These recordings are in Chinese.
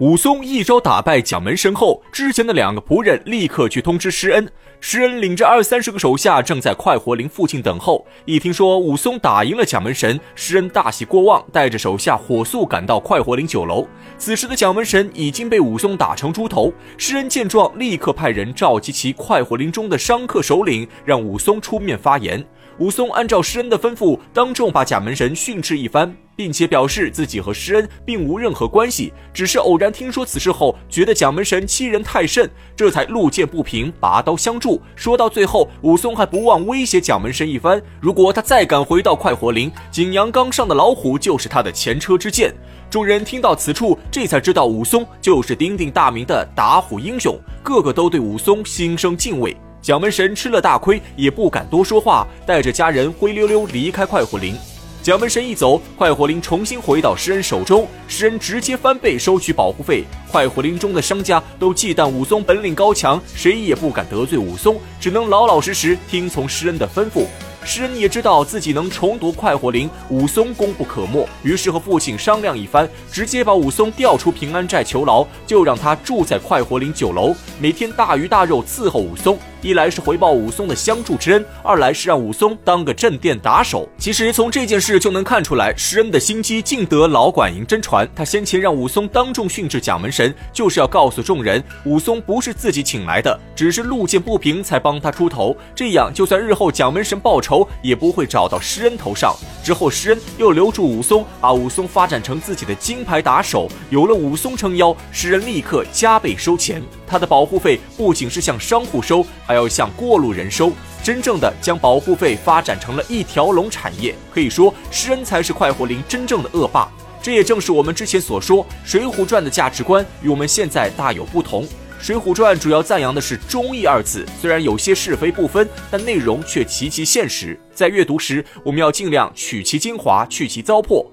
武松一招打败蒋门神后，之前的两个仆人立刻去通知施恩。施恩领着二三十个手下正在快活林附近等候。一听说武松打赢了蒋门神，施恩大喜过望，带着手下火速赶到快活林酒楼。此时的蒋门神已经被武松打成猪头。施恩见状，立刻派人召集其快活林中的商客首领，让武松出面发言。武松按照施恩的吩咐，当众把蒋门神训斥一番，并且表示自己和施恩并无任何关系，只是偶然听说此事后，觉得蒋门神欺人太甚，这才路见不平，拔刀相助。说到最后，武松还不忘威胁蒋门神一番：如果他再敢回到快活林，景阳冈上的老虎就是他的前车之鉴。众人听到此处，这才知道武松就是鼎鼎大名的打虎英雄，个个都对武松心生敬畏。蒋门神吃了大亏，也不敢多说话，带着家人灰溜溜离开快活林。蒋门神一走，快活林重新回到施恩手中，施恩直接翻倍收取保护费。快活林中的商家都忌惮武松本领高强，谁也不敢得罪武松，只能老老实实听从施恩的吩咐。施恩也知道自己能重夺快活林，武松功不可没，于是和父亲商量一番，直接把武松调出平安寨囚牢，就让他住在快活林酒楼，每天大鱼大肉伺候武松。一来是回报武松的相助之恩，二来是让武松当个镇店打手。其实从这件事就能看出来，施恩的心机尽得老管营真传。他先前让武松当众训斥蒋门神，就是要告诉众人，武松不是自己请来的，只是路见不平才帮他出头。这样，就算日后蒋门神报仇，也不会找到施恩头上。之后，施恩又留住武松，把武松发展成自己的金牌打手。有了武松撑腰，施恩立刻加倍收钱。他的保护费不仅是向商户收，还要向过路人收，真正的将保护费发展成了一条龙产业。可以说，施恩才是快活林真正的恶霸。这也正是我们之前所说，《水浒传》的价值观与我们现在大有不同。《水浒传》主要赞扬的是忠义二字，虽然有些是非不分，但内容却极其现实。在阅读时，我们要尽量取其精华，去其糟粕。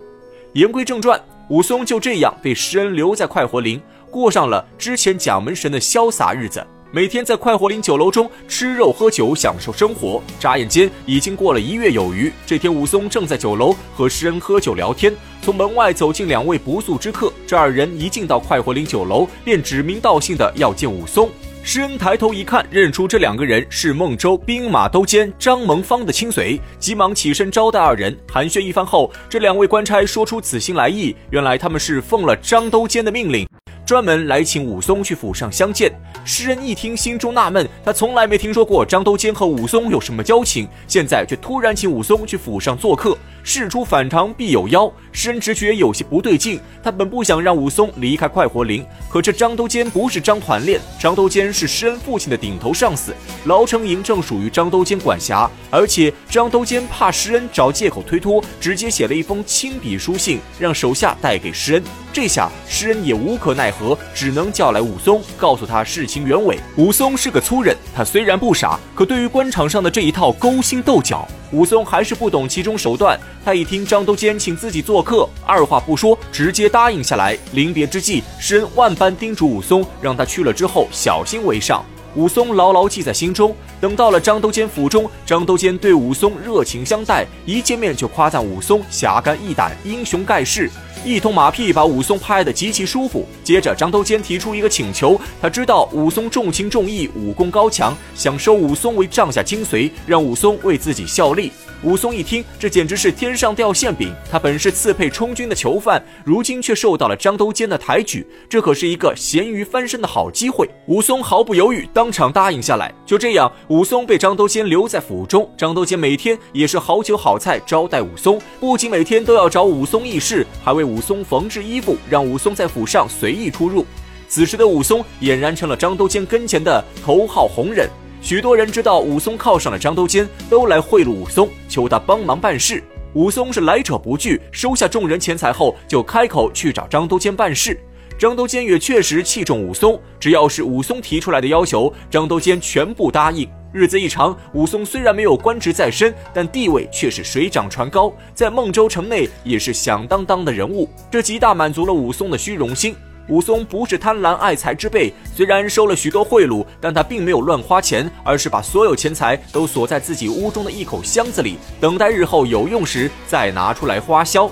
言归正传，武松就这样被施恩留在快活林，过上了之前蒋门神的潇洒日子，每天在快活林酒楼中吃肉喝酒，享受生活。眨眼间已经过了一月有余。这天，武松正在酒楼和施恩喝酒聊天。从门外走进两位不速之客，这二人一进到快活林酒楼，便指名道姓的要见武松。施恩抬头一看，认出这两个人是孟州兵马都监张蒙方的亲随，急忙起身招待二人。寒暄一番后，这两位官差说出此行来意，原来他们是奉了张都监的命令。专门来请武松去府上相见。诗人一听，心中纳闷，他从来没听说过张都监和武松有什么交情，现在却突然请武松去府上做客。事出反常必有妖，施恩直觉有些不对劲。他本不想让武松离开快活林，可这张都监不是张团练，张都监是施恩父亲的顶头上司，牢城营正属于张都监管辖。而且张都监怕施恩找借口推脱，直接写了一封亲笔书信，让手下带给施恩。这下施恩也无可奈何，只能叫来武松，告诉他事情原委。武松是个粗人，他虽然不傻，可对于官场上的这一套勾心斗角，武松还是不懂其中手段。他一听张都监请自己做客，二话不说，直接答应下来。临别之际，施恩万般叮嘱武松，让他去了之后小心为上。武松牢牢记在心中。等到了张都监府中，张都监对武松热情相待，一见面就夸赞武松侠肝义胆、英雄盖世。一通马屁把武松拍得极其舒服。接着，张都监提出一个请求，他知道武松重情重义，武功高强，想收武松为帐下精髓，让武松为自己效力。武松一听，这简直是天上掉馅饼。他本是刺配充军的囚犯，如今却受到了张都监的抬举，这可是一个咸鱼翻身的好机会。武松毫不犹豫，当场答应下来。就这样，武松被张都监留在府中。张都监每天也是好酒好菜招待武松，不仅每天都要找武松议事，还为武松缝制衣服，让武松在府上随意出入。此时的武松俨然成了张都监跟前的头号红人。许多人知道武松靠上了张都监，都来贿赂武松，求他帮忙办事。武松是来者不拒，收下众人钱财后，就开口去找张都监办事。张都监也确实器重武松，只要是武松提出来的要求，张都监全部答应。日子一长，武松虽然没有官职在身，但地位却是水涨船高，在孟州城内也是响当当的人物，这极大满足了武松的虚荣心。武松不是贪婪爱财之辈，虽然收了许多贿赂，但他并没有乱花钱，而是把所有钱财都锁在自己屋中的一口箱子里，等待日后有用时再拿出来花销。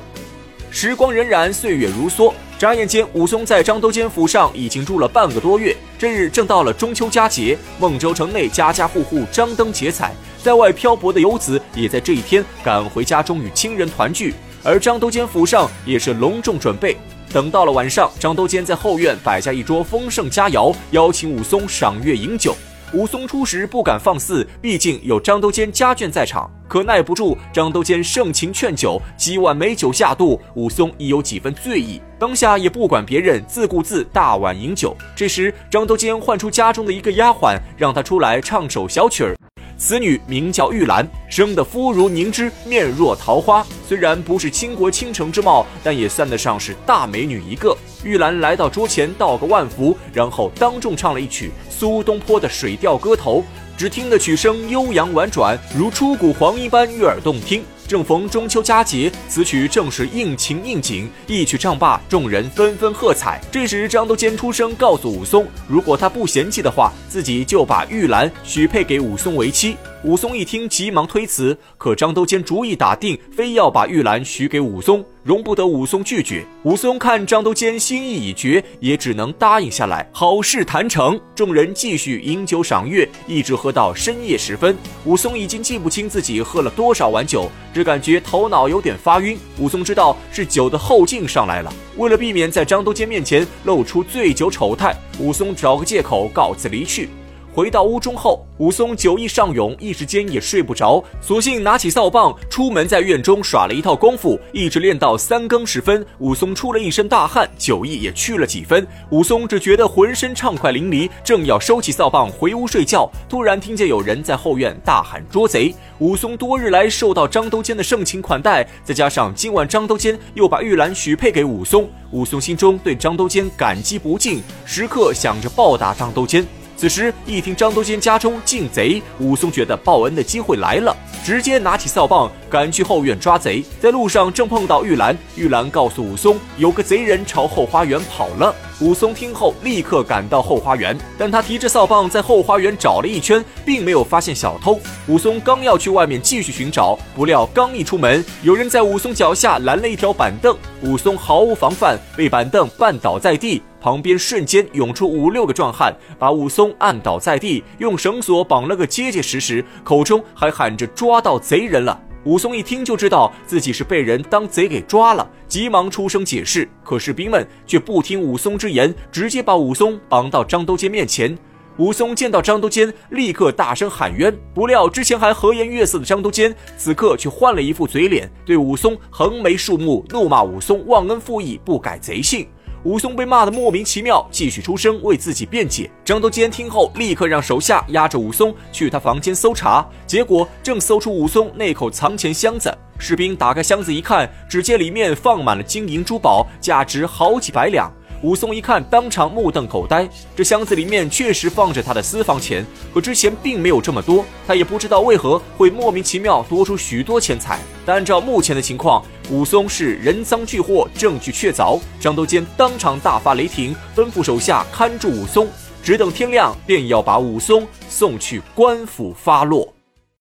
时光荏苒，岁月如梭，眨眼间，武松在张都监府上已经住了半个多月。这日正到了中秋佳节，孟州城内家家户户张灯结彩，在外漂泊的游子也在这一天赶回家中与亲人团聚。而张都监府上也是隆重准备。等到了晚上，张都监在后院摆下一桌丰盛佳肴，邀请武松赏月饮酒。武松初时不敢放肆，毕竟有张都监家眷在场。可耐不住张都监盛情劝酒，几碗美酒下肚，武松已有几分醉意，当下也不管别人，自顾自大碗饮酒。这时，张都监唤出家中的一个丫鬟，让她出来唱首小曲儿。此女名叫玉兰，生得肤如凝脂，面若桃花。虽然不是倾国倾城之貌，但也算得上是大美女一个。玉兰来到桌前，道个万福，然后当众唱了一曲苏东坡的《水调歌头》。只听得曲声悠扬婉转，如出谷黄莺般悦耳动听。正逢中秋佳节，此曲正是应情应景。一曲唱罢，众人纷纷喝彩。这时，张都监出声告诉武松，如果他不嫌弃的话，自己就把玉兰许配给武松为妻。武松一听，急忙推辞。可张都监主意打定，非要把玉兰许给武松，容不得武松拒绝。武松看张都监心意已决，也只能答应下来。好事谈成，众人继续饮酒赏月，一直喝到深夜时分。武松已经记不清自己喝了多少碗酒。只感觉头脑有点发晕，武松知道是酒的后劲上来了。为了避免在张都监面前露出醉酒丑态，武松找个借口告辞离去。回到屋中后，武松酒意上涌，一时间也睡不着，索性拿起扫棒出门，在院中耍了一套功夫，一直练到三更时分。武松出了一身大汗，酒意也去了几分。武松只觉得浑身畅快淋漓，正要收起扫棒回屋睡觉，突然听见有人在后院大喊捉贼。武松多日来受到张都监的盛情款待，再加上今晚张都监又把玉兰许配给武松，武松心中对张都监感激不尽，时刻想着报答张都监。此时一听张都监家中进贼，武松觉得报恩的机会来了，直接拿起扫棒赶去后院抓贼。在路上正碰到玉兰，玉兰告诉武松，有个贼人朝后花园跑了。武松听后立刻赶到后花园，但他提着扫棒在后花园找了一圈，并没有发现小偷。武松刚要去外面继续寻找，不料刚一出门，有人在武松脚下拦了一条板凳，武松毫无防范，被板凳绊倒在地。旁边瞬间涌出五六个壮汉，把武松按倒在地，用绳索绑了个结结实实，口中还喊着“抓到贼人了”。武松一听就知道自己是被人当贼给抓了，急忙出声解释。可士兵们却不听武松之言，直接把武松绑到张都监面前。武松见到张都监，立刻大声喊冤。不料之前还和颜悦色的张都监，此刻却换了一副嘴脸，对武松横眉竖目，怒骂武松忘恩负义，不改贼性。武松被骂得莫名其妙，继续出声为自己辩解。张都监听后，立刻让手下押着武松去他房间搜查，结果正搜出武松那口藏钱箱子。士兵打开箱子一看，只见里面放满了金银珠宝，价值好几百两。武松一看，当场目瞪口呆。这箱子里面确实放着他的私房钱，可之前并没有这么多。他也不知道为何会莫名其妙多出许多钱财。但按照目前的情况，武松是人赃俱获，证据确凿。张都监当场大发雷霆，吩咐手下看住武松，只等天亮，便要把武松送去官府发落。